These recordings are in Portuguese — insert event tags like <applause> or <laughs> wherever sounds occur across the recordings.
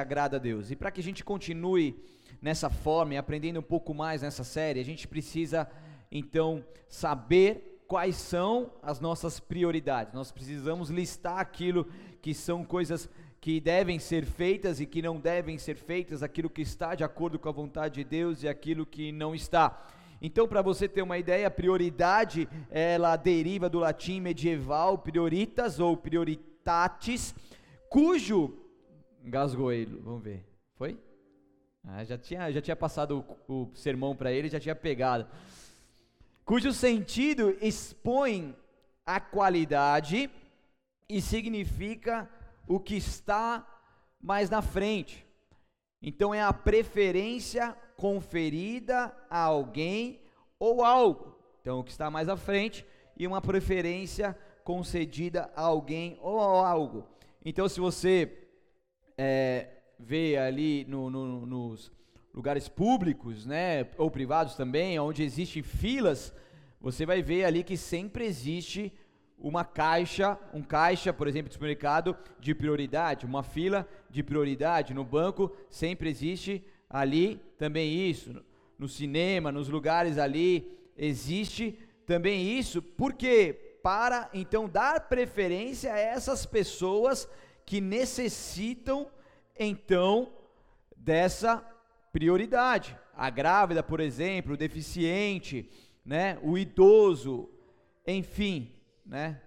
agrada a Deus. E para que a gente continue nessa forma e aprendendo um pouco mais nessa série, a gente precisa então saber quais são as nossas prioridades. Nós precisamos listar aquilo que são coisas que devem ser feitas e que não devem ser feitas, aquilo que está de acordo com a vontade de Deus e aquilo que não está. Então, para você ter uma ideia, prioridade ela deriva do latim medieval prioritas ou prioritatis, cujo Engasgou ele, vamos ver. Foi? Ah, já, tinha, já tinha passado o, o sermão para ele, já tinha pegado. Cujo sentido expõe a qualidade e significa o que está mais na frente. Então é a preferência conferida a alguém ou algo. Então o que está mais à frente e uma preferência concedida a alguém ou algo. Então se você é, vê ali no, no, nos lugares públicos, né, ou privados também, onde existem filas, você vai ver ali que sempre existe uma caixa, um caixa, por exemplo, de supermercado de prioridade, uma fila de prioridade no banco, sempre existe ali também isso. No cinema, nos lugares ali, existe também isso, porque para então dar preferência a essas pessoas que necessitam então dessa prioridade. A grávida, por exemplo, o deficiente, né, o idoso, enfim, né,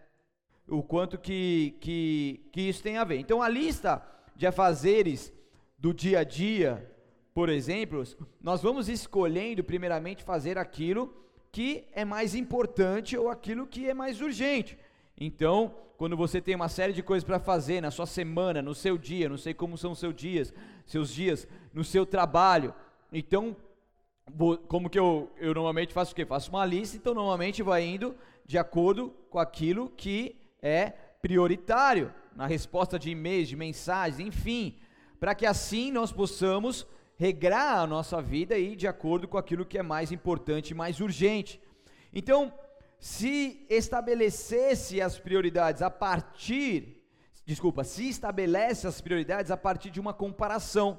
o quanto que, que, que isso tem a ver. Então a lista de afazeres do dia a dia, por exemplo, nós vamos escolhendo primeiramente fazer aquilo que é mais importante ou aquilo que é mais urgente. Então, quando você tem uma série de coisas para fazer na sua semana, no seu dia, não sei como são seus dias, seus dias, no seu trabalho, então, como que eu, eu normalmente faço o quê? Faço uma lista, então normalmente vai indo de acordo com aquilo que é prioritário, na resposta de e-mails, de mensagens, enfim, para que assim nós possamos regrar a nossa vida e de acordo com aquilo que é mais importante mais urgente. Então, se estabelecesse as prioridades a partir, desculpa, se estabelece as prioridades a partir de uma comparação.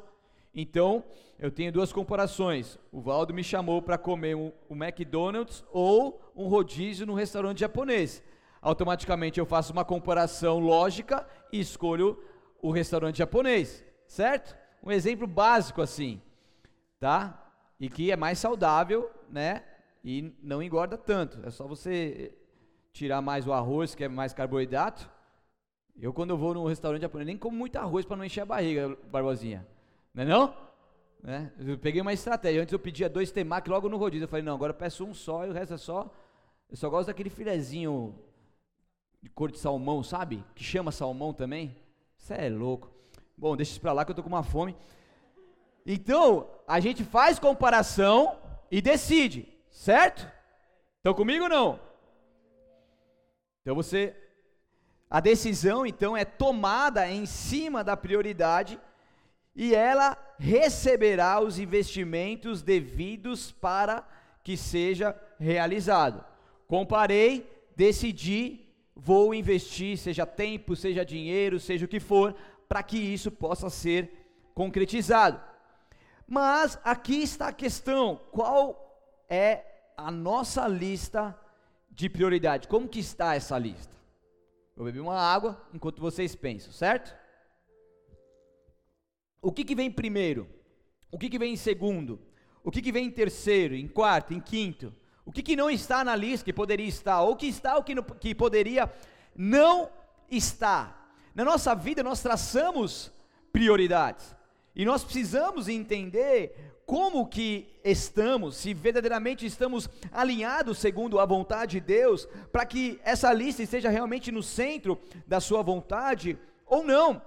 Então, eu tenho duas comparações. O Valdo me chamou para comer um, um McDonald's ou um rodízio no restaurante japonês. Automaticamente eu faço uma comparação lógica e escolho o restaurante japonês, certo? Um exemplo básico assim, tá? E que é mais saudável, né? E não engorda tanto. É só você tirar mais o arroz, que é mais carboidrato. Eu, quando eu vou num restaurante japonês, nem como muito arroz para não encher a barriga, Barbosinha. Não é não? Né? Eu peguei uma estratégia. Antes eu pedia dois temaki logo no rodízio. Eu falei, não, agora eu peço um só e o resto é só. Eu só gosto daquele filezinho de cor de salmão, sabe? Que chama salmão também. Isso é louco. Bom, deixa isso pra lá que eu tô com uma fome. Então, a gente faz comparação e decide. Certo? Estão comigo ou não? Então você a decisão então é tomada em cima da prioridade e ela receberá os investimentos devidos para que seja realizado. Comparei, decidi, vou investir, seja tempo, seja dinheiro, seja o que for, para que isso possa ser concretizado. Mas aqui está a questão: qual é a nossa lista de prioridade. Como que está essa lista? Vou beber uma água enquanto vocês pensam, certo? O que, que vem primeiro? O que, que vem em segundo? O que, que vem em terceiro, em quarto, em quinto? O que, que não está na lista que poderia estar? Ou que está o que, que poderia não estar? Na nossa vida nós traçamos prioridades. E nós precisamos entender como que estamos, se verdadeiramente estamos alinhados segundo a vontade de Deus, para que essa lista esteja realmente no centro da sua vontade ou não.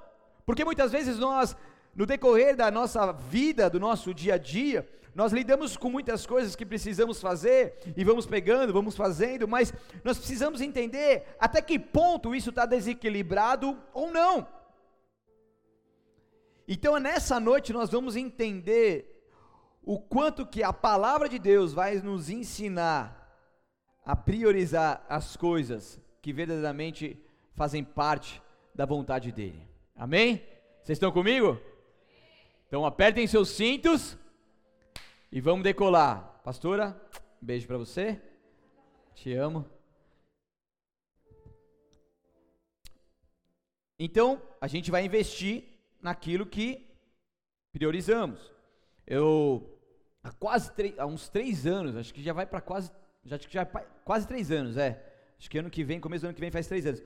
Porque muitas vezes nós, no decorrer da nossa vida, do nosso dia a dia, nós lidamos com muitas coisas que precisamos fazer e vamos pegando, vamos fazendo, mas nós precisamos entender até que ponto isso está desequilibrado ou não. Então, nessa noite, nós vamos entender o quanto que a palavra de Deus vai nos ensinar a priorizar as coisas que verdadeiramente fazem parte da vontade dele. Amém? Vocês estão comigo? Então apertem seus cintos e vamos decolar. Pastora, um beijo para você. Te amo. Então, a gente vai investir naquilo que priorizamos. Eu, há quase há uns três anos, acho que já vai para quase, já, já quase três anos, é. Acho que ano que vem, começo do ano que vem, faz três anos.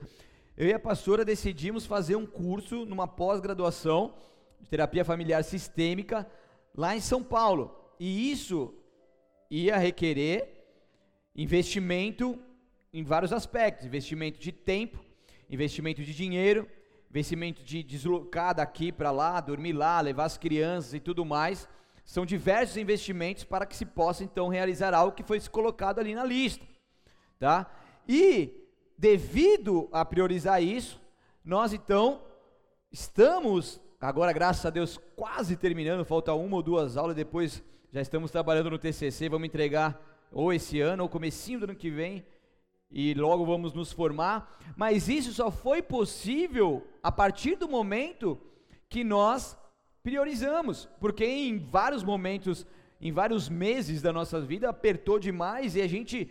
Eu e a pastora decidimos fazer um curso numa pós-graduação de terapia familiar sistêmica lá em São Paulo. E isso ia requerer investimento em vários aspectos: investimento de tempo, investimento de dinheiro, investimento de deslocar daqui para lá, dormir lá, levar as crianças e tudo mais. São diversos investimentos para que se possa então realizar algo que foi colocado ali na lista, tá? E devido a priorizar isso, nós então estamos Agora, graças a Deus, quase terminando, falta uma ou duas aulas, depois já estamos trabalhando no TCC, vamos entregar ou esse ano ou comecinho do ano que vem e logo vamos nos formar, mas isso só foi possível a partir do momento que nós priorizamos, porque em vários momentos, em vários meses da nossa vida apertou demais e a gente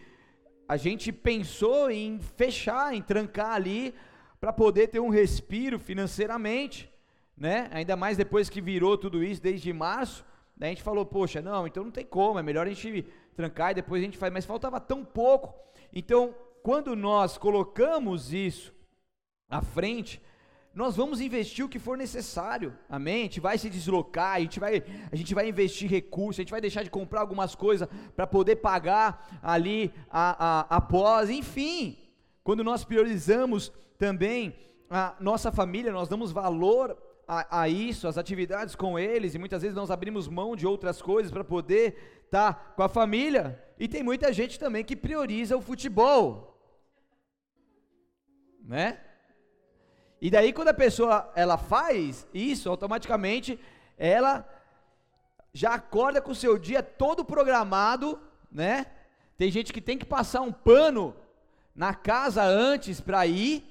a gente pensou em fechar, em trancar ali para poder ter um respiro financeiramente né? Ainda mais depois que virou tudo isso desde março, a gente falou, poxa, não, então não tem como, é melhor a gente trancar e depois a gente faz, mas faltava tão pouco. Então, quando nós colocamos isso à frente, nós vamos investir o que for necessário, amém? A gente vai se deslocar, a gente vai, a gente vai investir recursos, a gente vai deixar de comprar algumas coisas para poder pagar ali a, a, a pós, enfim. Quando nós priorizamos também a nossa família, nós damos valor a, a, isso, as atividades com eles, e muitas vezes nós abrimos mão de outras coisas para poder estar tá com a família. E tem muita gente também que prioriza o futebol. Né? E daí quando a pessoa ela faz isso, automaticamente ela já acorda com o seu dia todo programado, né? Tem gente que tem que passar um pano na casa antes para ir.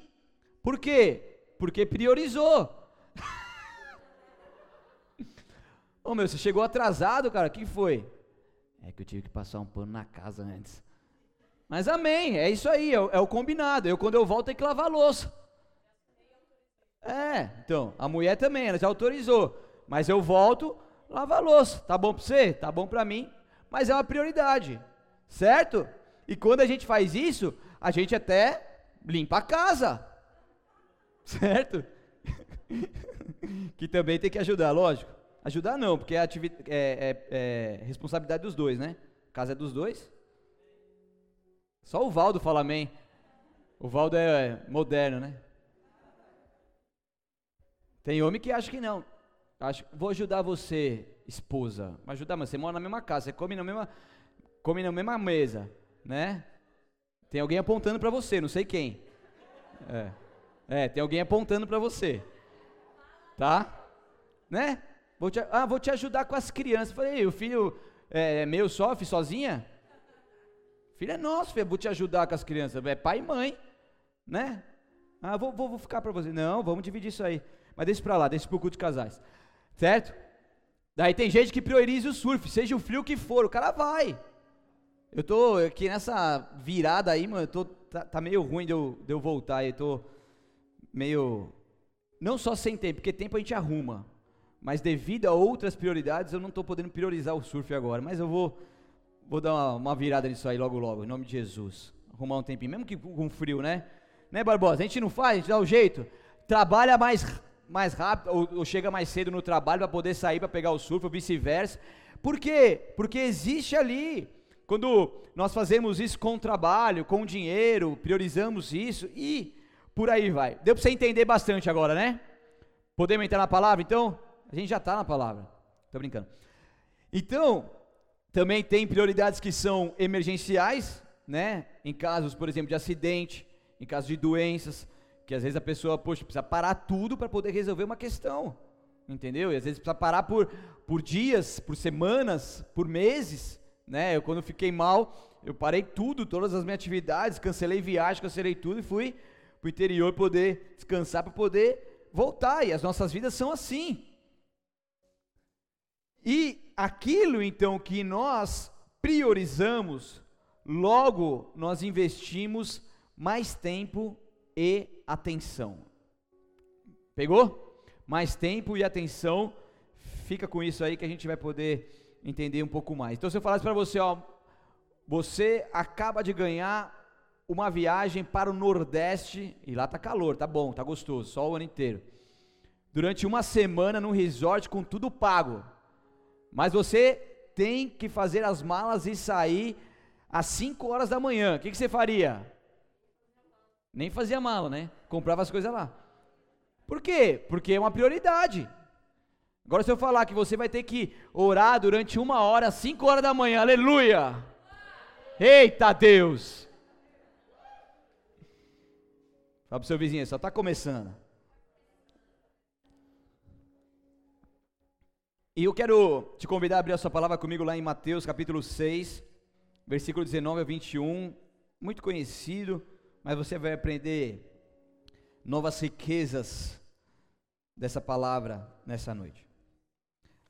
Por quê? Porque priorizou. <laughs> Ô meu, você chegou atrasado, cara, o que foi? É que eu tive que passar um pano na casa antes. Mas amém, é isso aí, é o, é o combinado. Eu, quando eu volto, tenho que lavar a louça. É, então, a mulher também, ela já autorizou. Mas eu volto, lavar a louça. Tá bom pra você? Tá bom pra mim. Mas é uma prioridade, certo? E quando a gente faz isso, a gente até limpa a casa, certo? <laughs> que também tem que ajudar, lógico. Ajudar não, porque é, é, é, é, responsabilidade dos dois, né? A casa é dos dois. Só o Valdo fala amém. O Valdo é moderno, né? Tem homem que acha que não. Acho, vou ajudar você, esposa. Mas ajudar, mas você mora na mesma casa, você come na mesma, come na mesma mesa, né? Tem alguém apontando para você, não sei quem. É, é tem alguém apontando para você, tá? Né? Vou te, ah, vou te ajudar com as crianças. Falei, o filho é, é meu sofre sozinha? Filho é nosso, filho, vou te ajudar com as crianças. É pai e mãe, né? Ah, vou, vou, vou ficar para você. Não, vamos dividir isso aí. Mas deixa para lá, deixa para o culto de casais. Certo? Daí tem gente que prioriza o surf, seja o frio que for, o cara vai. Eu tô aqui nessa virada aí, mano, eu tô, tá, tá meio ruim de eu, de eu voltar, eu tô meio, não só sem tempo, porque tempo a gente arruma, mas devido a outras prioridades, eu não estou podendo priorizar o surf agora. Mas eu vou, vou dar uma, uma, virada nisso aí logo, logo, em nome de Jesus. Arrumar um tempinho, mesmo que com frio, né? Né, Barbosa? A gente não faz, a gente dá o um jeito. Trabalha mais, mais rápido, ou, ou chega mais cedo no trabalho para poder sair para pegar o surf, ou vice-versa. Por quê? Porque existe ali. Quando nós fazemos isso com trabalho, com dinheiro, priorizamos isso e por aí vai. Deu para você entender bastante agora, né? Podemos entrar na palavra então? A gente já está na palavra. Estou brincando. Então, também tem prioridades que são emergenciais, né? Em casos, por exemplo, de acidente, em casos de doenças, que às vezes a pessoa, poxa, precisa parar tudo para poder resolver uma questão. Entendeu? E às vezes precisa parar por, por dias, por semanas, por meses, né? Eu quando fiquei mal, eu parei tudo, todas as minhas atividades, cancelei viagem, cancelei tudo e fui para o interior poder descansar para poder voltar. E as nossas vidas são assim. E aquilo então que nós priorizamos, logo nós investimos mais tempo e atenção. Pegou? Mais tempo e atenção. Fica com isso aí que a gente vai poder entender um pouco mais. Então, se eu falasse para você, ó, você acaba de ganhar uma viagem para o Nordeste, e lá tá calor, tá bom, tá gostoso, só o ano inteiro. Durante uma semana num resort com tudo pago. Mas você tem que fazer as malas e sair às 5 horas da manhã. O que, que você faria? Nem fazia mala, né? Comprava as coisas lá. Por quê? Porque é uma prioridade. Agora, se eu falar que você vai ter que orar durante uma hora, às 5 horas da manhã, aleluia! Eita Deus! Fala para o seu vizinho, só está começando. E eu quero te convidar a abrir a sua palavra comigo lá em Mateus capítulo 6, versículo 19 a 21, muito conhecido, mas você vai aprender novas riquezas dessa palavra nessa noite.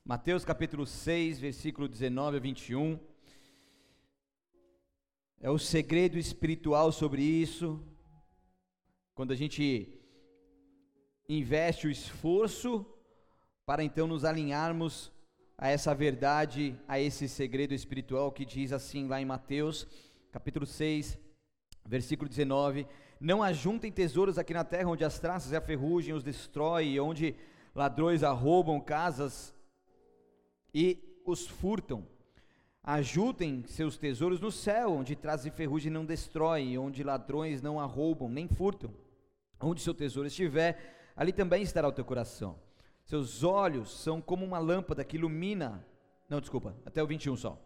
Mateus capítulo 6, versículo 19 a 21. É o segredo espiritual sobre isso, quando a gente investe o esforço para então nos alinharmos a essa verdade, a esse segredo espiritual que diz assim lá em Mateus, capítulo 6, versículo 19: Não ajuntem tesouros aqui na terra, onde as traças e a ferrugem os destrói, onde ladrões arrombam casas e os furtam. Ajuntem seus tesouros no céu, onde traças e ferrugem não destroem, onde ladrões não arrombam, nem furtam. Onde seu tesouro estiver, ali também estará o teu coração. Seus olhos são como uma lâmpada que ilumina. Não, desculpa, até o 21 só.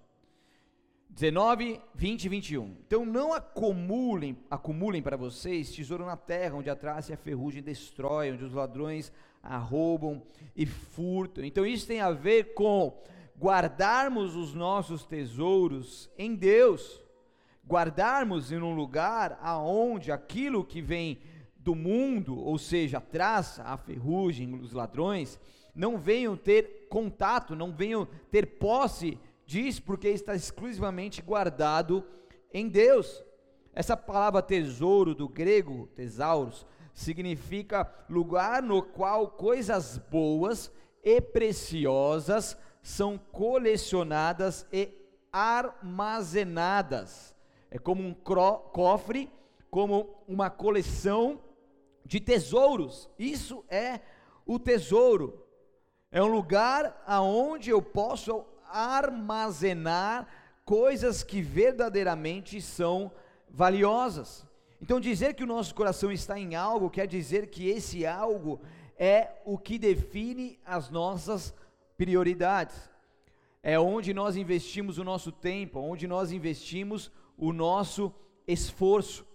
19, 20 e 21. Então não acumulem, acumulem para vocês tesouro na terra, onde a traça e a ferrugem destrói, onde os ladrões arrombam e furtam. Então isso tem a ver com guardarmos os nossos tesouros em Deus, guardarmos em um lugar aonde aquilo que vem do mundo, ou seja, a traça, a ferrugem, os ladrões, não venham ter contato, não venham ter posse disso, porque está exclusivamente guardado em Deus. Essa palavra tesouro do grego, tesauros, significa lugar no qual coisas boas e preciosas são colecionadas e armazenadas. É como um cofre, como uma coleção de tesouros. Isso é o tesouro. É um lugar aonde eu posso armazenar coisas que verdadeiramente são valiosas. Então dizer que o nosso coração está em algo quer dizer que esse algo é o que define as nossas prioridades. É onde nós investimos o nosso tempo, onde nós investimos o nosso esforço.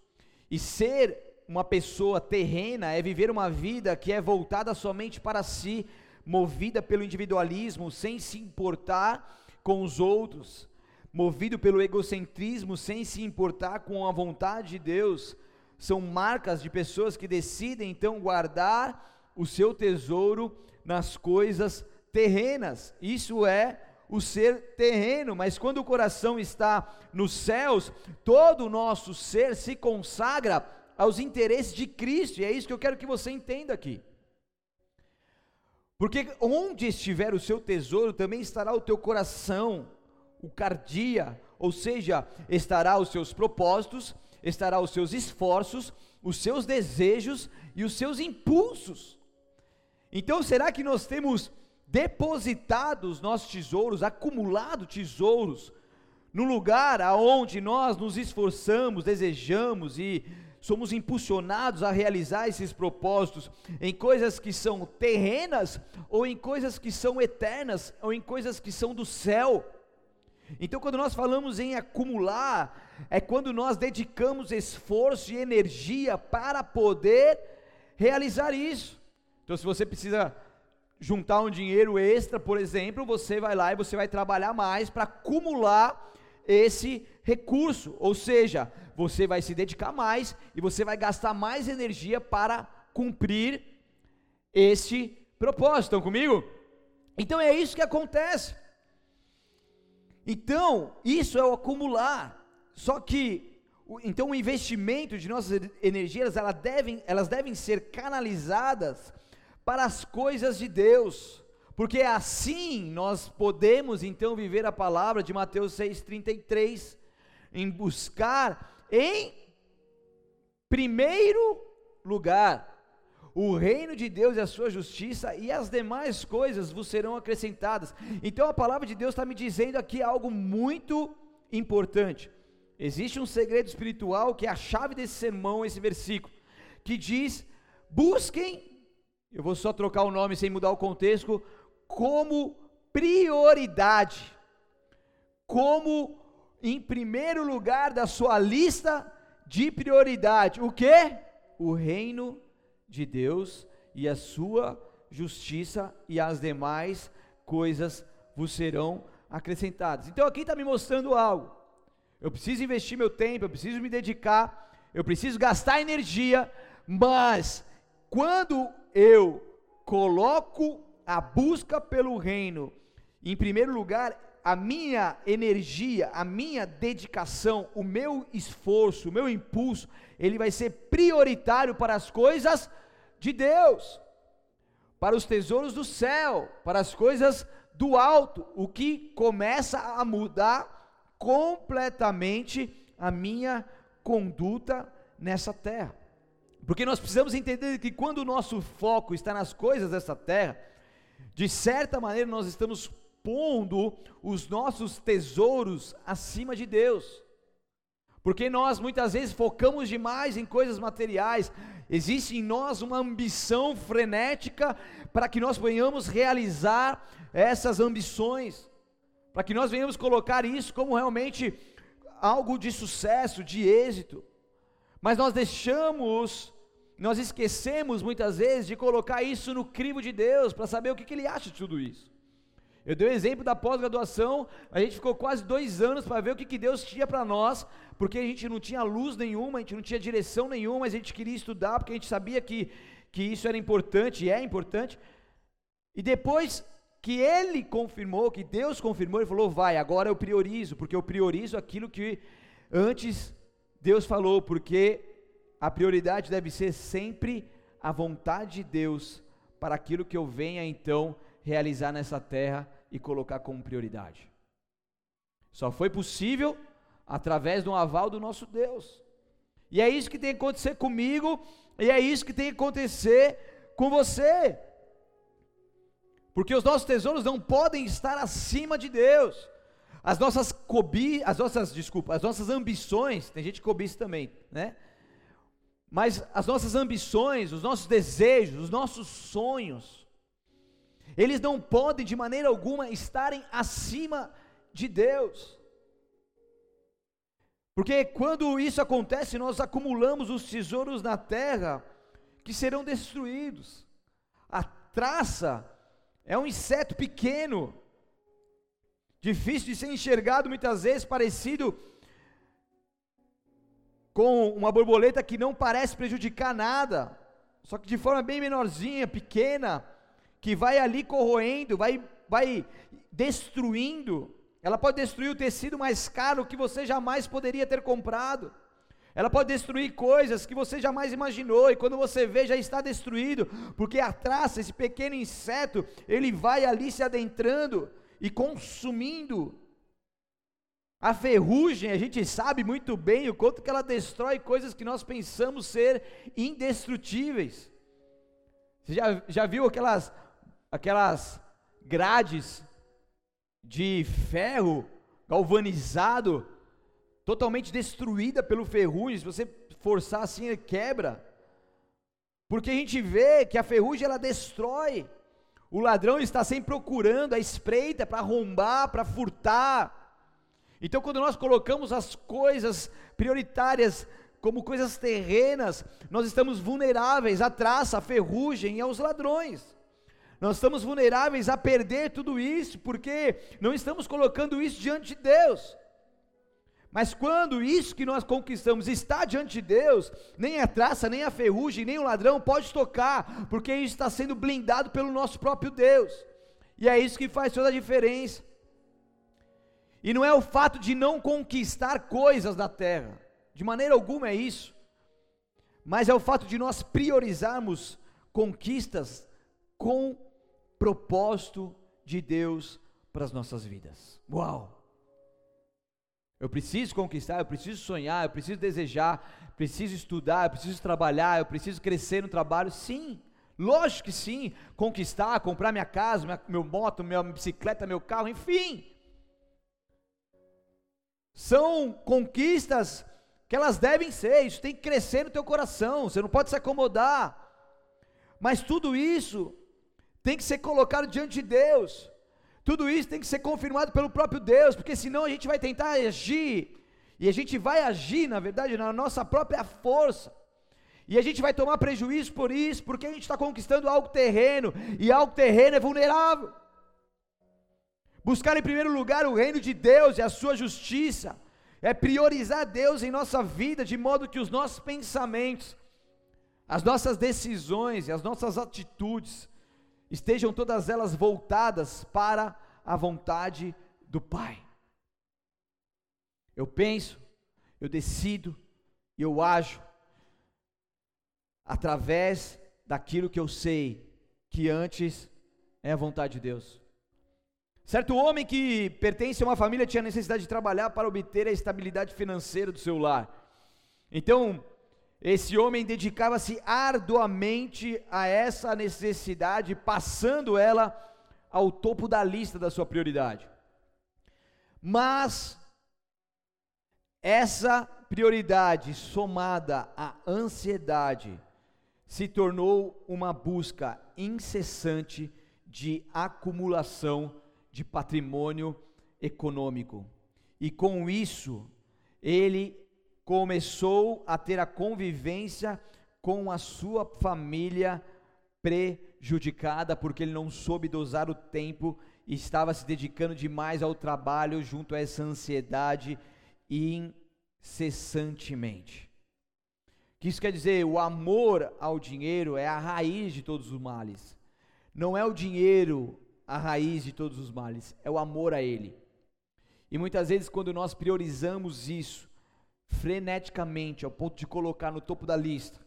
E ser uma pessoa terrena é viver uma vida que é voltada somente para si, movida pelo individualismo, sem se importar com os outros, movido pelo egocentrismo, sem se importar com a vontade de Deus. São marcas de pessoas que decidem então guardar o seu tesouro nas coisas terrenas. Isso é o ser terreno, mas quando o coração está nos céus, todo o nosso ser se consagra aos interesses de Cristo, e é isso que eu quero que você entenda aqui. Porque onde estiver o seu tesouro, também estará o teu coração, o cardia, ou seja, estará os seus propósitos, estará os seus esforços, os seus desejos e os seus impulsos. Então, será que nós temos depositado os nossos tesouros, acumulado tesouros, no lugar aonde nós nos esforçamos, desejamos e somos impulsionados a realizar esses propósitos em coisas que são terrenas, ou em coisas que são eternas, ou em coisas que são do céu. Então, quando nós falamos em acumular, é quando nós dedicamos esforço e energia para poder realizar isso. Então, se você precisa juntar um dinheiro extra, por exemplo, você vai lá e você vai trabalhar mais para acumular esse recurso, ou seja, você vai se dedicar mais e você vai gastar mais energia para cumprir este propósito. Estão comigo? Então é isso que acontece. Então, isso é o acumular. Só que, então o investimento de nossas energias, elas devem, elas devem ser canalizadas para as coisas de Deus. Porque assim nós podemos então viver a palavra de Mateus 6,33, em buscar em primeiro lugar o reino de Deus e a sua justiça, e as demais coisas vos serão acrescentadas. Então a palavra de Deus está me dizendo aqui algo muito importante. Existe um segredo espiritual que é a chave desse sermão, esse versículo, que diz: busquem, eu vou só trocar o nome sem mudar o contexto, como prioridade, como em primeiro lugar da sua lista de prioridade, o que? O reino de Deus e a sua justiça e as demais coisas vos serão acrescentadas. Então aqui está me mostrando algo. Eu preciso investir meu tempo, eu preciso me dedicar, eu preciso gastar energia, mas quando eu coloco a busca pelo reino em primeiro lugar, a minha energia, a minha dedicação, o meu esforço, o meu impulso, ele vai ser prioritário para as coisas de Deus, para os tesouros do céu, para as coisas do alto, o que começa a mudar completamente a minha conduta nessa terra. Porque nós precisamos entender que quando o nosso foco está nas coisas dessa terra, de certa maneira nós estamos pondo os nossos tesouros acima de Deus. Porque nós muitas vezes focamos demais em coisas materiais, existe em nós uma ambição frenética para que nós venhamos realizar essas ambições, para que nós venhamos colocar isso como realmente algo de sucesso, de êxito, mas nós deixamos, nós esquecemos muitas vezes de colocar isso no crivo de Deus, para saber o que, que Ele acha de tudo isso. Eu dei o exemplo da pós-graduação, a gente ficou quase dois anos para ver o que, que Deus tinha para nós, porque a gente não tinha luz nenhuma, a gente não tinha direção nenhuma, mas a gente queria estudar, porque a gente sabia que, que isso era importante e é importante. E depois que ele confirmou, que Deus confirmou, ele falou: vai, agora eu priorizo, porque eu priorizo aquilo que antes Deus falou, porque a prioridade deve ser sempre a vontade de Deus para aquilo que eu venha então realizar nessa terra e colocar como prioridade. Só foi possível através do aval do nosso Deus. E é isso que tem que acontecer comigo, e é isso que tem que acontecer com você. Porque os nossos tesouros não podem estar acima de Deus. As nossas cobi, as nossas, desculpa, as nossas ambições, tem gente que cobiça também, né? Mas as nossas ambições, os nossos desejos, os nossos sonhos, eles não podem de maneira alguma estarem acima de Deus. Porque quando isso acontece, nós acumulamos os tesouros na terra que serão destruídos. A traça é um inseto pequeno, difícil de ser enxergado muitas vezes, parecido com uma borboleta que não parece prejudicar nada, só que de forma bem menorzinha, pequena, que vai ali corroendo, vai, vai destruindo. Ela pode destruir o tecido mais caro que você jamais poderia ter comprado. Ela pode destruir coisas que você jamais imaginou, e quando você vê, já está destruído, porque a traça, esse pequeno inseto, ele vai ali se adentrando e consumindo. A ferrugem, a gente sabe muito bem o quanto que ela destrói coisas que nós pensamos ser indestrutíveis. Você já, já viu aquelas aquelas grades de ferro galvanizado, totalmente destruída pelo ferrugem, se você forçar assim, ele quebra. Porque a gente vê que a ferrugem ela destrói. O ladrão está sempre procurando a espreita para arrombar, para furtar. Então, quando nós colocamos as coisas prioritárias como coisas terrenas, nós estamos vulneráveis à traça, à ferrugem e aos ladrões. Nós estamos vulneráveis a perder tudo isso, porque não estamos colocando isso diante de Deus. Mas quando isso que nós conquistamos está diante de Deus, nem a traça, nem a ferrugem, nem o ladrão pode tocar, porque isso está sendo blindado pelo nosso próprio Deus. E é isso que faz toda a diferença. E não é o fato de não conquistar coisas da terra, de maneira alguma é isso, mas é o fato de nós priorizarmos conquistas com propósito de Deus para as nossas vidas. Uau! Eu preciso conquistar, eu preciso sonhar, eu preciso desejar, preciso estudar, eu preciso trabalhar, eu preciso crescer no trabalho. Sim, lógico que sim. Conquistar, comprar minha casa, minha, meu moto, minha bicicleta, meu carro, enfim. São conquistas que elas devem ser, isso tem que crescer no teu coração, você não pode se acomodar. Mas tudo isso tem que ser colocado diante de Deus. Tudo isso tem que ser confirmado pelo próprio Deus, porque senão a gente vai tentar agir, e a gente vai agir, na verdade, na nossa própria força. E a gente vai tomar prejuízo por isso, porque a gente está conquistando algo terreno, e algo terreno é vulnerável. Buscar em primeiro lugar o reino de Deus e a sua justiça, é priorizar Deus em nossa vida, de modo que os nossos pensamentos, as nossas decisões e as nossas atitudes estejam todas elas voltadas para a vontade do Pai. Eu penso, eu decido, eu ajo através daquilo que eu sei que antes é a vontade de Deus. Certo homem que pertence a uma família tinha necessidade de trabalhar para obter a estabilidade financeira do seu lar. Então, esse homem dedicava-se arduamente a essa necessidade, passando ela ao topo da lista da sua prioridade. Mas essa prioridade somada à ansiedade se tornou uma busca incessante de acumulação de patrimônio econômico. E com isso, ele começou a ter a convivência com a sua família prejudicada, porque ele não soube dosar o tempo e estava se dedicando demais ao trabalho junto a essa ansiedade incessantemente. O que isso quer dizer? O amor ao dinheiro é a raiz de todos os males. Não é o dinheiro a raiz de todos os males, é o amor a ele. E muitas vezes, quando nós priorizamos isso, freneticamente, ao ponto de colocar no topo da lista,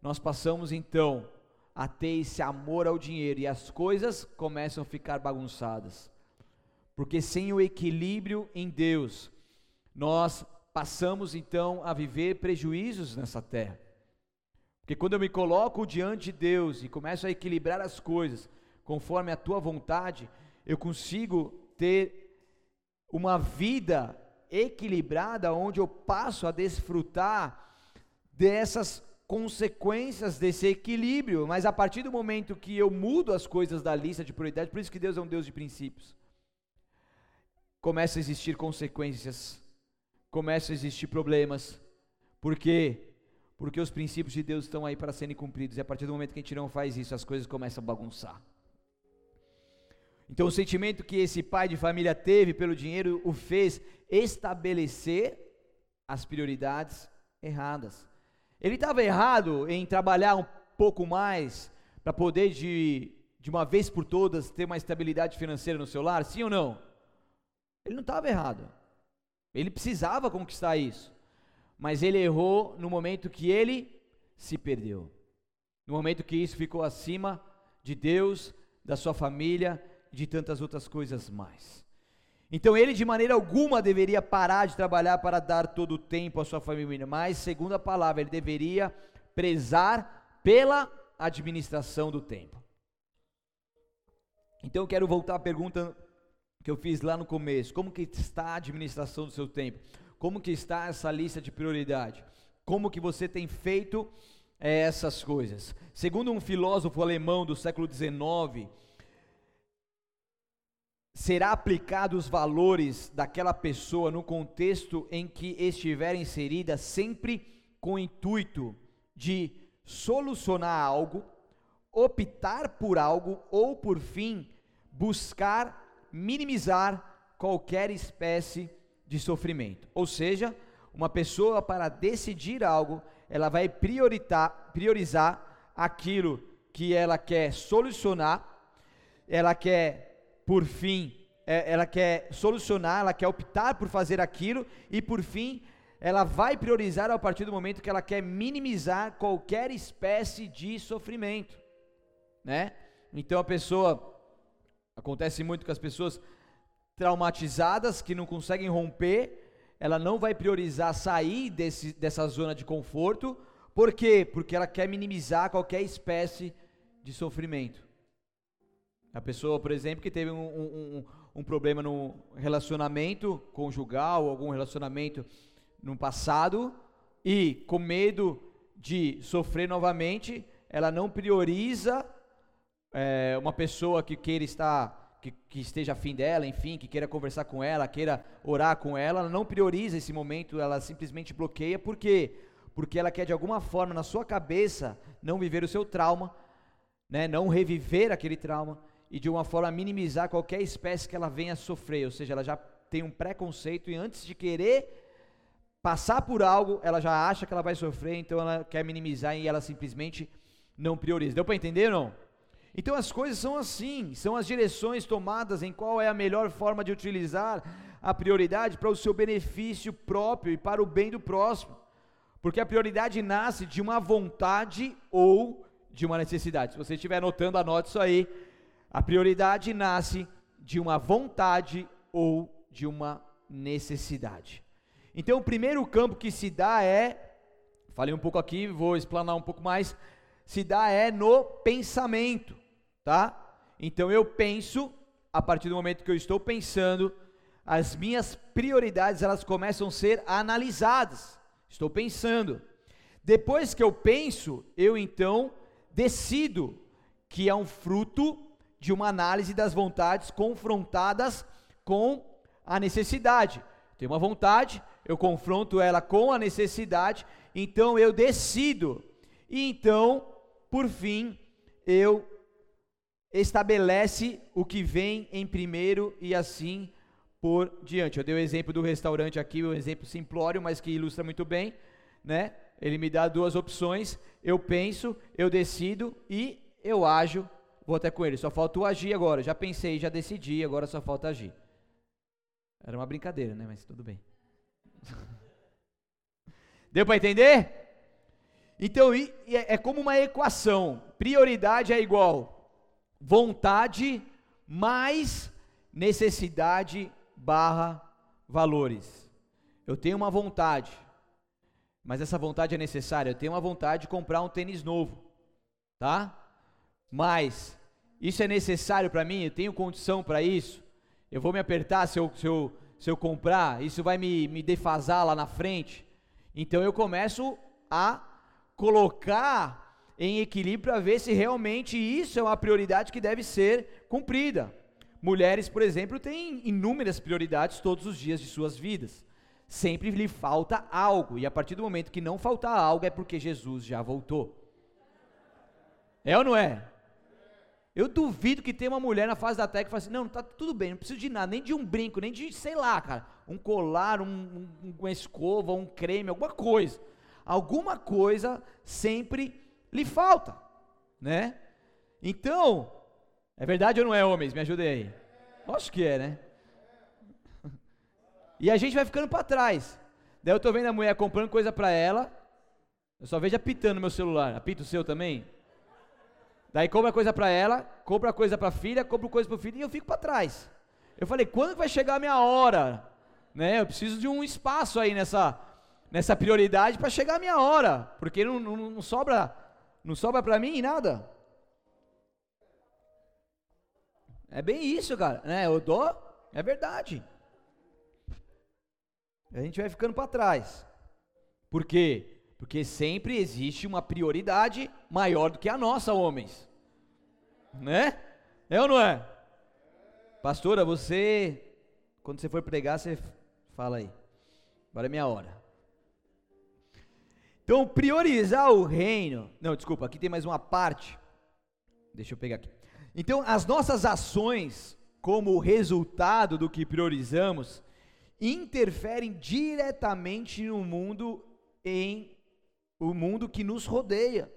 nós passamos então a ter esse amor ao dinheiro e as coisas começam a ficar bagunçadas. Porque sem o equilíbrio em Deus, nós passamos então a viver prejuízos nessa terra. Porque quando eu me coloco diante de Deus e começo a equilibrar as coisas conforme a tua vontade, eu consigo ter uma vida equilibrada, onde eu passo a desfrutar dessas consequências desse equilíbrio, mas a partir do momento que eu mudo as coisas da lista de prioridade, por isso que Deus é um Deus de princípios, começa a existir consequências, começa a existir problemas, por quê? Porque os princípios de Deus estão aí para serem cumpridos, e a partir do momento que a gente não faz isso, as coisas começam a bagunçar. Então, o sentimento que esse pai de família teve pelo dinheiro o fez estabelecer as prioridades erradas. Ele estava errado em trabalhar um pouco mais para poder, de, de uma vez por todas, ter uma estabilidade financeira no seu lar? Sim ou não? Ele não estava errado. Ele precisava conquistar isso. Mas ele errou no momento que ele se perdeu. No momento que isso ficou acima de Deus, da sua família de tantas outras coisas mais. Então ele de maneira alguma deveria parar de trabalhar para dar todo o tempo à sua família, mas, segundo a palavra, ele deveria prezar pela administração do tempo. Então eu quero voltar à pergunta que eu fiz lá no começo: como que está a administração do seu tempo? Como que está essa lista de prioridade? Como que você tem feito é, essas coisas? Segundo um filósofo alemão do século XIX, será aplicado os valores daquela pessoa no contexto em que estiver inserida, sempre com o intuito de solucionar algo, optar por algo ou, por fim, buscar minimizar qualquer espécie de sofrimento. Ou seja, uma pessoa para decidir algo, ela vai priorizar aquilo que ela quer solucionar, ela quer por fim, é, ela quer solucionar, ela quer optar por fazer aquilo e por fim ela vai priorizar a partir do momento que ela quer minimizar qualquer espécie de sofrimento, né? Então a pessoa acontece muito com as pessoas traumatizadas que não conseguem romper, ela não vai priorizar sair desse, dessa zona de conforto, por quê? Porque ela quer minimizar qualquer espécie de sofrimento. A pessoa, por exemplo, que teve um, um, um problema no relacionamento conjugal, algum relacionamento no passado, e com medo de sofrer novamente, ela não prioriza é, uma pessoa que queira estar, que, que esteja afim dela, enfim, que queira conversar com ela, queira orar com ela, ela não prioriza esse momento, ela simplesmente bloqueia, por quê? Porque ela quer de alguma forma na sua cabeça não viver o seu trauma, né, não reviver aquele trauma e de uma forma minimizar qualquer espécie que ela venha sofrer, ou seja, ela já tem um preconceito e antes de querer passar por algo, ela já acha que ela vai sofrer, então ela quer minimizar e ela simplesmente não prioriza. Deu para entender ou não? Então as coisas são assim, são as direções tomadas em qual é a melhor forma de utilizar a prioridade para o seu benefício próprio e para o bem do próximo. Porque a prioridade nasce de uma vontade ou de uma necessidade. Se você estiver anotando, anote isso aí. A prioridade nasce de uma vontade ou de uma necessidade. Então, o primeiro campo que se dá é, falei um pouco aqui, vou explanar um pouco mais, se dá é no pensamento, tá? Então eu penso, a partir do momento que eu estou pensando, as minhas prioridades elas começam a ser analisadas. Estou pensando. Depois que eu penso, eu então decido que é um fruto de uma análise das vontades confrontadas com a necessidade. Tenho uma vontade, eu confronto ela com a necessidade, então eu decido. E então, por fim, eu estabelece o que vem em primeiro e assim por diante. Eu dei o exemplo do restaurante aqui, um exemplo simplório, mas que ilustra muito bem, né? Ele me dá duas opções, eu penso, eu decido e eu ajo, vou até com ele. Só falta agir agora. Já pensei, já decidi, agora só falta agir. Era uma brincadeira, né? Mas tudo bem. <laughs> Deu para entender? Então, é, é como uma equação. Prioridade é igual vontade mais necessidade barra valores. Eu tenho uma vontade, mas essa vontade é necessária. Eu tenho uma vontade de comprar um tênis novo, tá? Mas isso é necessário para mim? Eu tenho condição para isso? Eu vou me apertar se eu, se eu se eu comprar, isso vai me, me defasar lá na frente. Então eu começo a colocar em equilíbrio para ver se realmente isso é uma prioridade que deve ser cumprida. Mulheres, por exemplo, têm inúmeras prioridades todos os dias de suas vidas. Sempre lhe falta algo, e a partir do momento que não faltar algo é porque Jesus já voltou. É ou não é? Eu duvido que tenha uma mulher na fase da técnica que fala assim, não, tá tudo bem, não preciso de nada, nem de um brinco, nem de, sei lá, cara, um colar, um, um, uma escova, um creme, alguma coisa. Alguma coisa sempre lhe falta, né? Então, é verdade ou não é, homens? Me ajudem aí. Acho que é, né? <laughs> E a gente vai ficando para trás. Daí eu tô vendo a mulher comprando coisa para ela, eu só vejo apitando meu celular. Apita o seu também? Daí compra coisa para ela, compra coisa para filha, compra coisa para filho e eu fico para trás. Eu falei, quando vai chegar a minha hora? Né? Eu preciso de um espaço aí nessa, nessa prioridade para chegar a minha hora, porque não, não, não sobra não sobra para mim nada. É bem isso, cara. Né? Eu dou, é verdade. A gente vai ficando para trás. Por quê? Porque sempre existe uma prioridade maior do que a nossa, homens. Né? É ou não é? Pastora, você, quando você for pregar, você fala aí. Agora é minha hora. Então, priorizar o reino. Não, desculpa, aqui tem mais uma parte. Deixa eu pegar aqui. Então, as nossas ações, como resultado do que priorizamos, interferem diretamente no mundo em o mundo que nos rodeia.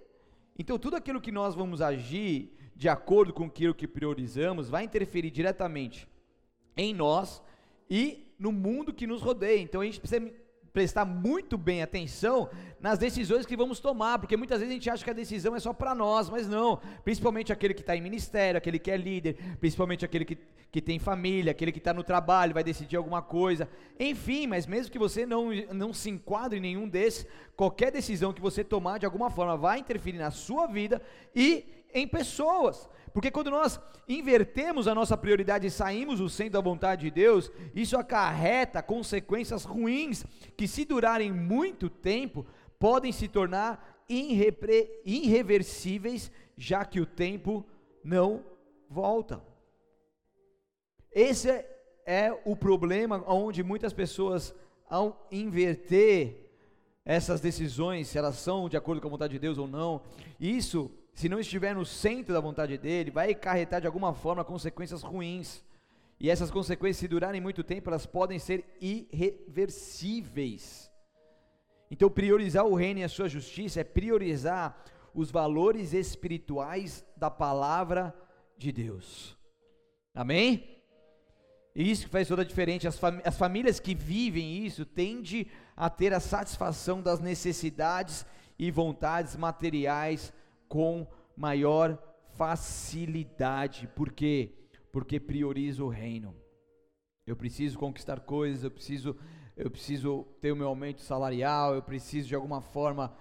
Então, tudo aquilo que nós vamos agir de acordo com aquilo que priorizamos vai interferir diretamente em nós e no mundo que nos rodeia. Então a gente precisa prestar muito bem atenção nas decisões que vamos tomar, porque muitas vezes a gente acha que a decisão é só para nós, mas não. Principalmente aquele que está em ministério, aquele que é líder, principalmente aquele que, que tem família, aquele que está no trabalho, vai decidir alguma coisa. Enfim, mas mesmo que você não, não se enquadre em nenhum desses, qualquer decisão que você tomar de alguma forma vai interferir na sua vida e em pessoas. Porque quando nós invertemos a nossa prioridade e saímos do centro da vontade de Deus, isso acarreta consequências ruins que, se durarem muito tempo, podem se tornar irreversíveis, já que o tempo não volta. Esse é, é o problema onde muitas pessoas, ao inverter essas decisões, se elas são de acordo com a vontade de Deus ou não, isso se não estiver no centro da vontade dele, vai acarretar de alguma forma consequências ruins. E essas consequências, se durarem muito tempo, elas podem ser irreversíveis. Então, priorizar o reino e a sua justiça é priorizar os valores espirituais da palavra de Deus. Amém? Isso que faz toda a diferença. As, as famílias que vivem isso tendem a ter a satisfação das necessidades e vontades materiais com maior facilidade. Por quê? Porque priorizo o reino. Eu preciso conquistar coisas, eu preciso eu preciso ter o meu aumento salarial, eu preciso de alguma forma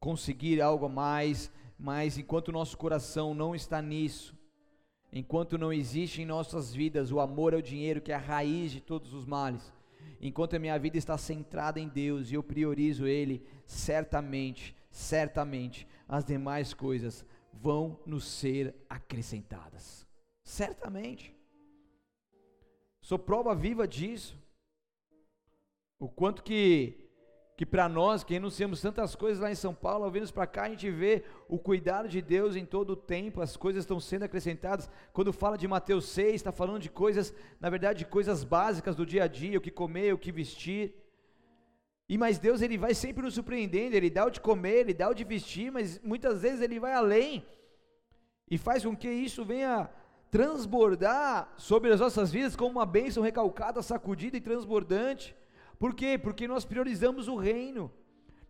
conseguir algo a mais, mas enquanto o nosso coração não está nisso, enquanto não existe em nossas vidas o amor ao dinheiro, que é a raiz de todos os males, enquanto a minha vida está centrada em Deus e eu priorizo Ele, certamente, certamente, as demais coisas vão nos ser acrescentadas. Certamente. Sou prova viva disso. O quanto que que para nós, que renunciamos tantas coisas lá em São Paulo, ao virmos para cá, a gente vê o cuidado de Deus em todo o tempo, as coisas estão sendo acrescentadas. Quando fala de Mateus 6, está falando de coisas, na verdade, de coisas básicas do dia a dia, o que comer, o que vestir. E mas Deus ele vai sempre nos surpreendendo, ele dá o de comer, ele dá o de vestir, mas muitas vezes ele vai além e faz com que isso venha transbordar sobre as nossas vidas como uma bênção recalcada, sacudida e transbordante. Por quê? Porque nós priorizamos o reino.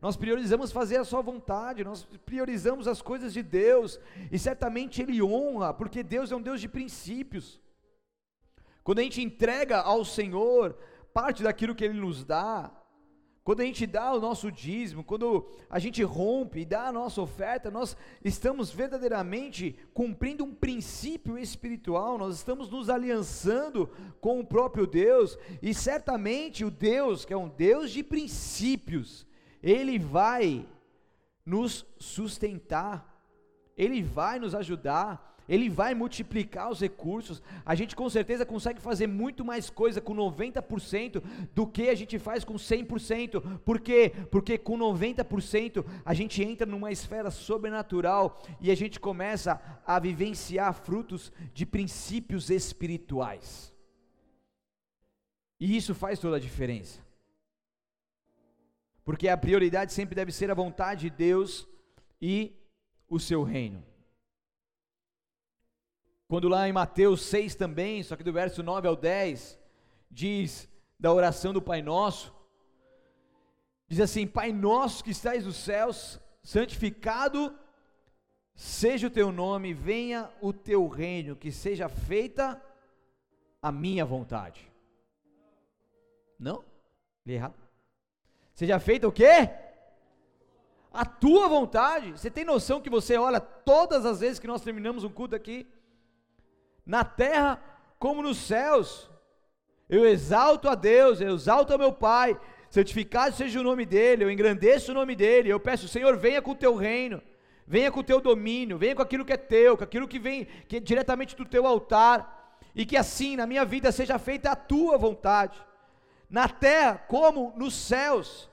Nós priorizamos fazer a sua vontade, nós priorizamos as coisas de Deus, e certamente Ele honra, porque Deus é um Deus de princípios. Quando a gente entrega ao Senhor parte daquilo que Ele nos dá, quando a gente dá o nosso dízimo, quando a gente rompe e dá a nossa oferta, nós estamos verdadeiramente cumprindo um princípio espiritual, nós estamos nos aliançando com o próprio Deus, e certamente o Deus, que é um Deus de princípios, ele vai nos sustentar, ele vai nos ajudar, ele vai multiplicar os recursos. A gente com certeza consegue fazer muito mais coisa com 90% do que a gente faz com 100%. Por quê? Porque com 90% a gente entra numa esfera sobrenatural e a gente começa a vivenciar frutos de princípios espirituais. E isso faz toda a diferença. Porque a prioridade sempre deve ser a vontade de Deus e o seu reino. Quando lá em Mateus 6 também, só que do verso 9 ao 10, diz da oração do Pai Nosso, diz assim: Pai nosso que estás nos céus, santificado seja o teu nome, venha o teu reino, que seja feita a minha vontade. Não? Li errado. Seja feita o quê? A tua vontade. Você tem noção que você olha todas as vezes que nós terminamos um culto aqui? Na terra como nos céus. Eu exalto a Deus, eu exalto a meu Pai, santificado seja o nome dEle, eu engrandeço o nome dEle, eu peço, Senhor, venha com o teu reino, venha com o teu domínio, venha com aquilo que é teu, com aquilo que vem que é diretamente do teu altar, e que assim na minha vida seja feita a tua vontade, na terra como nos céus.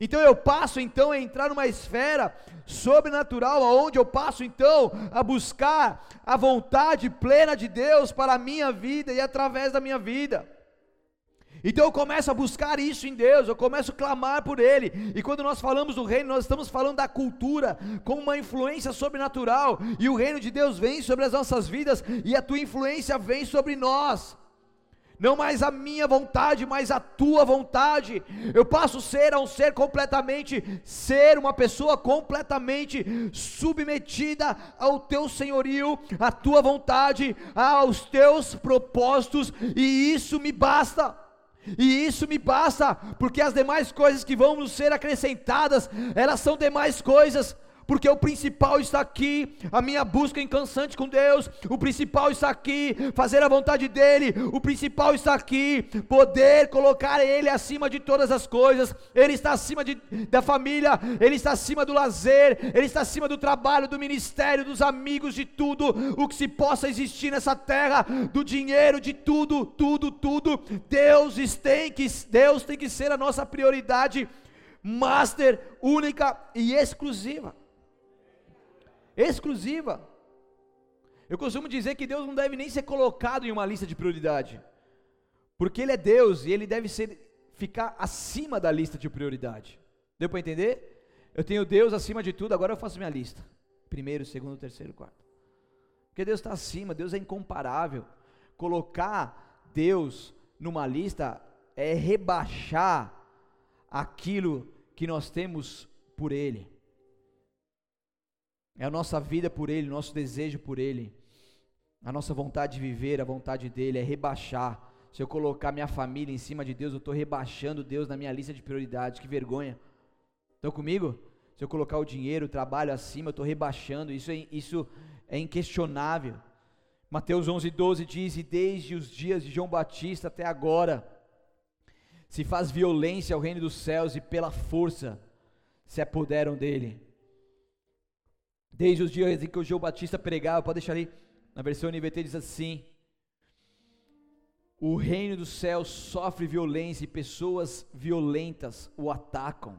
Então eu passo então a entrar numa esfera sobrenatural, aonde eu passo então a buscar a vontade plena de Deus para a minha vida e através da minha vida. Então eu começo a buscar isso em Deus, eu começo a clamar por Ele. E quando nós falamos do reino, nós estamos falando da cultura como uma influência sobrenatural. E o reino de Deus vem sobre as nossas vidas e a tua influência vem sobre nós. Não mais a minha vontade, mas a tua vontade. Eu passo a ser a um ser completamente, ser uma pessoa completamente submetida ao teu senhorio, à tua vontade, aos teus propósitos, e isso me basta. E isso me basta, porque as demais coisas que vão nos ser acrescentadas, elas são demais coisas porque o principal está aqui, a minha busca incansante com Deus, o principal está aqui, fazer a vontade dEle, o principal está aqui, poder colocar Ele acima de todas as coisas, Ele está acima de, da família, Ele está acima do lazer, Ele está acima do trabalho, do ministério, dos amigos, de tudo, o que se possa existir nessa terra, do dinheiro, de tudo, tudo, tudo, Deus tem que, Deus tem que ser a nossa prioridade, master, única e exclusiva exclusiva. Eu costumo dizer que Deus não deve nem ser colocado em uma lista de prioridade, porque Ele é Deus e Ele deve ser, ficar acima da lista de prioridade. Deu para entender? Eu tenho Deus acima de tudo, agora eu faço minha lista: primeiro, segundo, terceiro, quarto. Porque Deus está acima, Deus é incomparável. Colocar Deus numa lista é rebaixar aquilo que nós temos por Ele é a nossa vida por Ele, nosso desejo por Ele, a nossa vontade de viver, a vontade dEle, é rebaixar. Se eu colocar minha família em cima de Deus, eu estou rebaixando Deus na minha lista de prioridades, que vergonha. Estão comigo? Se eu colocar o dinheiro, o trabalho acima, eu estou rebaixando, isso é, isso é inquestionável. Mateus 11, 12 diz: E desde os dias de João Batista até agora, se faz violência ao reino dos céus e pela força se apoderam dele. Desde os dias em que o João Batista pregava, pode deixar ali, na versão NVT diz assim: O reino dos céus sofre violência e pessoas violentas o atacam.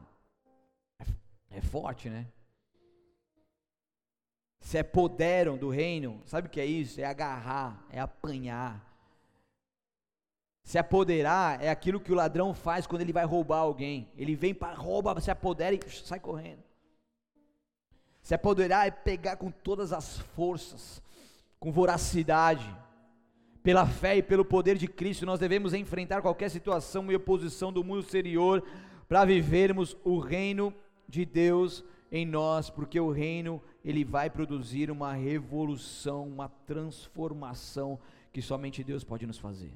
É, é forte, né? Se apoderam do reino, sabe o que é isso? É agarrar, é apanhar. Se apoderar é aquilo que o ladrão faz quando ele vai roubar alguém. Ele vem para roubar, se apodera e sai correndo. Se apoderar é pegar com todas as forças, com voracidade. Pela fé e pelo poder de Cristo, nós devemos enfrentar qualquer situação e oposição do mundo exterior para vivermos o reino de Deus em nós, porque o reino ele vai produzir uma revolução, uma transformação que somente Deus pode nos fazer.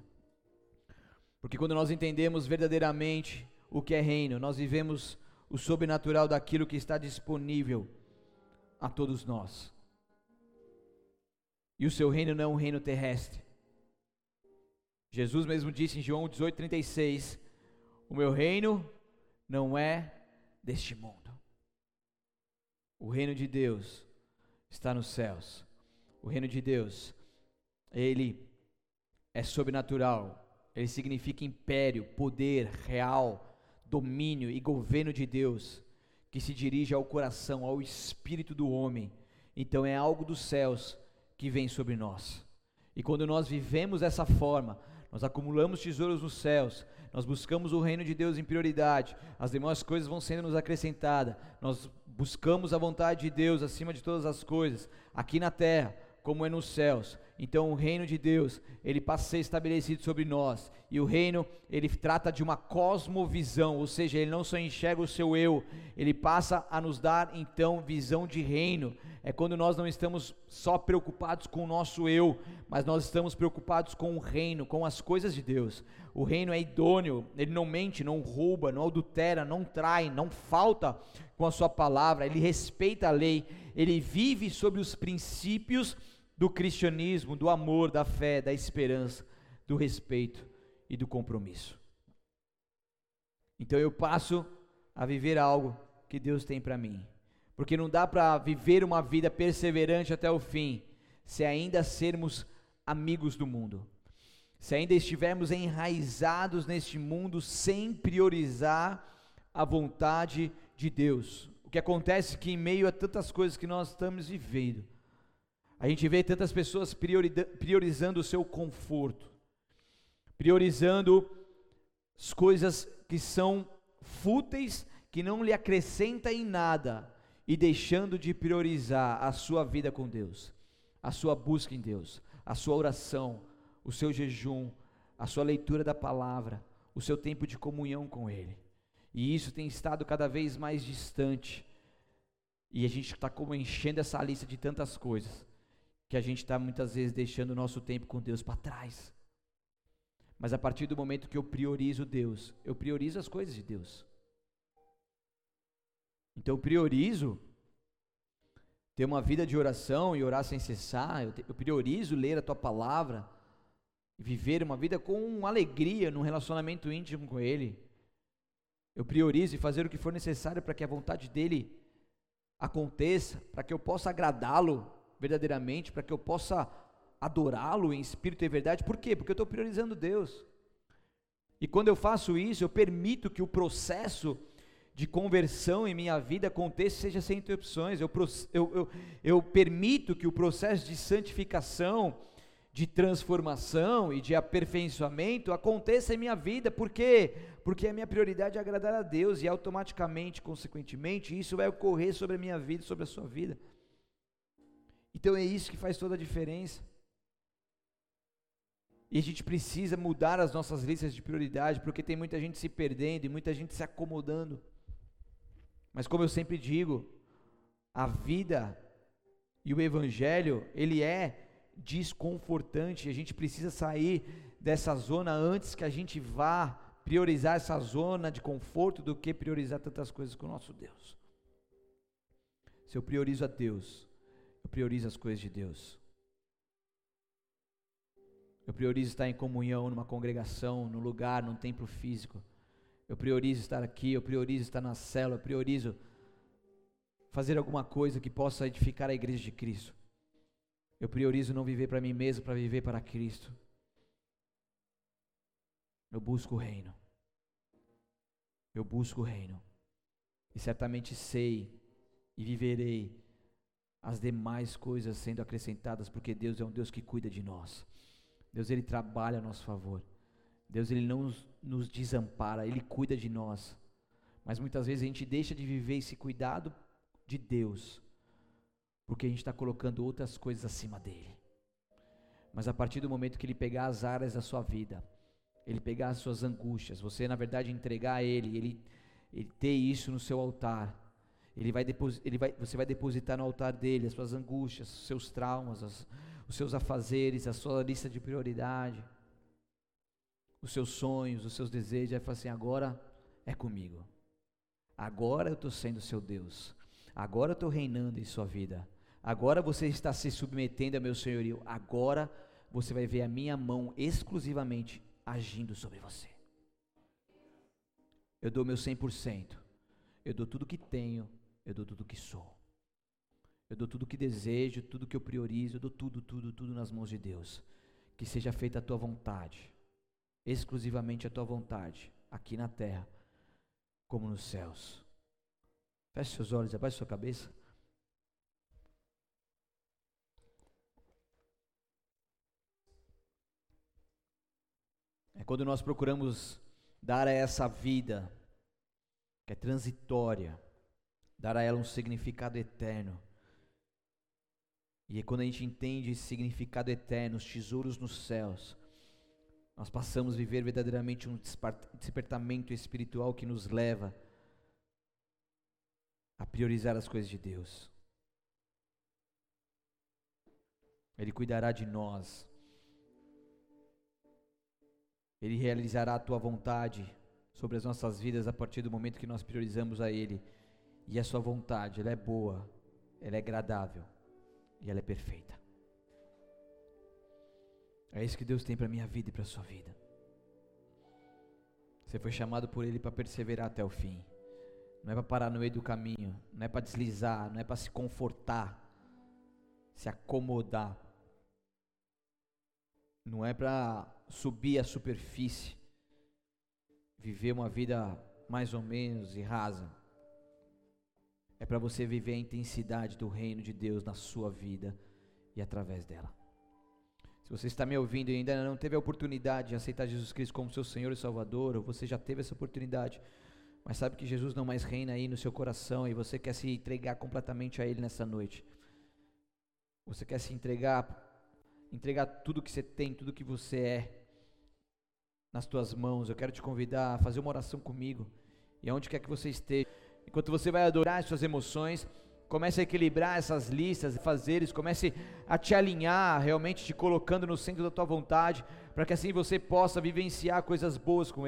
Porque quando nós entendemos verdadeiramente o que é reino, nós vivemos o sobrenatural daquilo que está disponível a todos nós. E o seu reino não é um reino terrestre. Jesus mesmo disse em João 18,36: O meu reino não é deste mundo. O reino de Deus está nos céus. O reino de Deus, ele é sobrenatural. Ele significa império, poder real, domínio e governo de Deus que se dirige ao coração, ao espírito do homem. Então é algo dos céus que vem sobre nós. E quando nós vivemos dessa forma, nós acumulamos tesouros nos céus, nós buscamos o reino de Deus em prioridade, as demais coisas vão sendo nos acrescentadas, nós buscamos a vontade de Deus acima de todas as coisas, aqui na terra, como é nos céus. Então o reino de Deus, ele passa a ser estabelecido sobre nós. E o reino, ele trata de uma cosmovisão, ou seja, ele não só enxerga o seu eu, ele passa a nos dar então visão de reino. É quando nós não estamos só preocupados com o nosso eu, mas nós estamos preocupados com o reino, com as coisas de Deus. O reino é idôneo, ele não mente, não rouba, não adultera, não trai, não falta com a sua palavra, ele respeita a lei, ele vive sobre os princípios do cristianismo, do amor, da fé, da esperança, do respeito e do compromisso. Então eu passo a viver algo que Deus tem para mim. Porque não dá para viver uma vida perseverante até o fim se ainda sermos amigos do mundo. Se ainda estivermos enraizados neste mundo sem priorizar a vontade de Deus. O que acontece é que em meio a tantas coisas que nós estamos vivendo, a gente vê tantas pessoas priorizando o seu conforto, priorizando as coisas que são fúteis, que não lhe acrescentam em nada, e deixando de priorizar a sua vida com Deus, a sua busca em Deus, a sua oração, o seu jejum, a sua leitura da palavra, o seu tempo de comunhão com Ele. E isso tem estado cada vez mais distante. E a gente está como enchendo essa lista de tantas coisas que a gente está muitas vezes deixando o nosso tempo com Deus para trás. Mas a partir do momento que eu priorizo Deus, eu priorizo as coisas de Deus. Então eu priorizo ter uma vida de oração e orar sem cessar, eu, te, eu priorizo ler a tua palavra e viver uma vida com alegria num relacionamento íntimo com Ele. Eu priorizo fazer o que for necessário para que a vontade dEle aconteça, para que eu possa agradá-lo verdadeiramente, para que eu possa adorá-lo em espírito e verdade. Por quê? Porque eu estou priorizando Deus. E quando eu faço isso, eu permito que o processo de conversão em minha vida aconteça seja sem interrupções. Eu, eu, eu, eu permito que o processo de santificação, de transformação e de aperfeiçoamento aconteça em minha vida. Por quê? Porque a minha prioridade é agradar a Deus e automaticamente, consequentemente, isso vai ocorrer sobre a minha vida, sobre a sua vida. Então é isso que faz toda a diferença. E a gente precisa mudar as nossas listas de prioridade, porque tem muita gente se perdendo e muita gente se acomodando. Mas como eu sempre digo, a vida e o evangelho, ele é desconfortante, a gente precisa sair dessa zona antes que a gente vá priorizar essa zona de conforto do que priorizar tantas coisas com o nosso Deus. Se eu priorizo a Deus, eu priorizo as coisas de Deus. Eu priorizo estar em comunhão numa congregação, num lugar, num templo físico. Eu priorizo estar aqui, eu priorizo estar na célula, eu priorizo fazer alguma coisa que possa edificar a igreja de Cristo. Eu priorizo não viver para mim mesmo, para viver para Cristo. Eu busco o reino. Eu busco o reino. E certamente sei e viverei as demais coisas sendo acrescentadas, porque Deus é um Deus que cuida de nós. Deus ele trabalha a nosso favor. Deus ele não nos, nos desampara, ele cuida de nós. Mas muitas vezes a gente deixa de viver esse cuidado de Deus, porque a gente está colocando outras coisas acima dele. Mas a partir do momento que ele pegar as áreas da sua vida, ele pegar as suas angústias, você na verdade entregar a ele, ele, ele ter isso no seu altar, ele vai, ele vai, você vai depositar no altar dele as suas angústias, os seus traumas, as, os seus afazeres, a sua lista de prioridade, os seus sonhos, os seus desejos, aí fala assim: agora é comigo, agora eu estou sendo seu Deus, agora eu estou reinando em sua vida, agora você está se submetendo ao meu senhorio, agora você vai ver a minha mão exclusivamente agindo sobre você. Eu dou meu 100%, eu dou tudo que tenho, eu dou tudo que sou. Eu dou tudo que desejo, tudo que eu priorizo, eu dou tudo, tudo, tudo nas mãos de Deus. Que seja feita a tua vontade, exclusivamente a tua vontade, aqui na terra, como nos céus. Feche seus olhos, abaixe sua cabeça. É quando nós procuramos dar a essa vida, que é transitória, dar a ela um significado eterno. E é quando a gente entende esse significado eterno, os tesouros nos céus, nós passamos a viver verdadeiramente um despertamento espiritual que nos leva a priorizar as coisas de Deus. Ele cuidará de nós. Ele realizará a tua vontade sobre as nossas vidas a partir do momento que nós priorizamos a Ele. E a sua vontade, ela é boa, ela é agradável e ela é perfeita. É isso que Deus tem para minha vida e para sua vida. Você foi chamado por Ele para perseverar até o fim. Não é para parar no meio do caminho, não é para deslizar, não é para se confortar, se acomodar. Não é para subir a superfície, viver uma vida mais ou menos e rasa é para você viver a intensidade do reino de Deus na sua vida e através dela. Se você está me ouvindo e ainda não teve a oportunidade de aceitar Jesus Cristo como seu Senhor e Salvador, ou você já teve essa oportunidade, mas sabe que Jesus não mais reina aí no seu coração e você quer se entregar completamente a Ele nessa noite. Você quer se entregar, entregar tudo que você tem, tudo que você é, nas tuas mãos. Eu quero te convidar a fazer uma oração comigo. E aonde quer que você esteja, enquanto você vai adorar as suas emoções, comece a equilibrar essas listas, fazeres, comece a te alinhar, realmente te colocando no centro da tua vontade, para que assim você possa vivenciar coisas boas com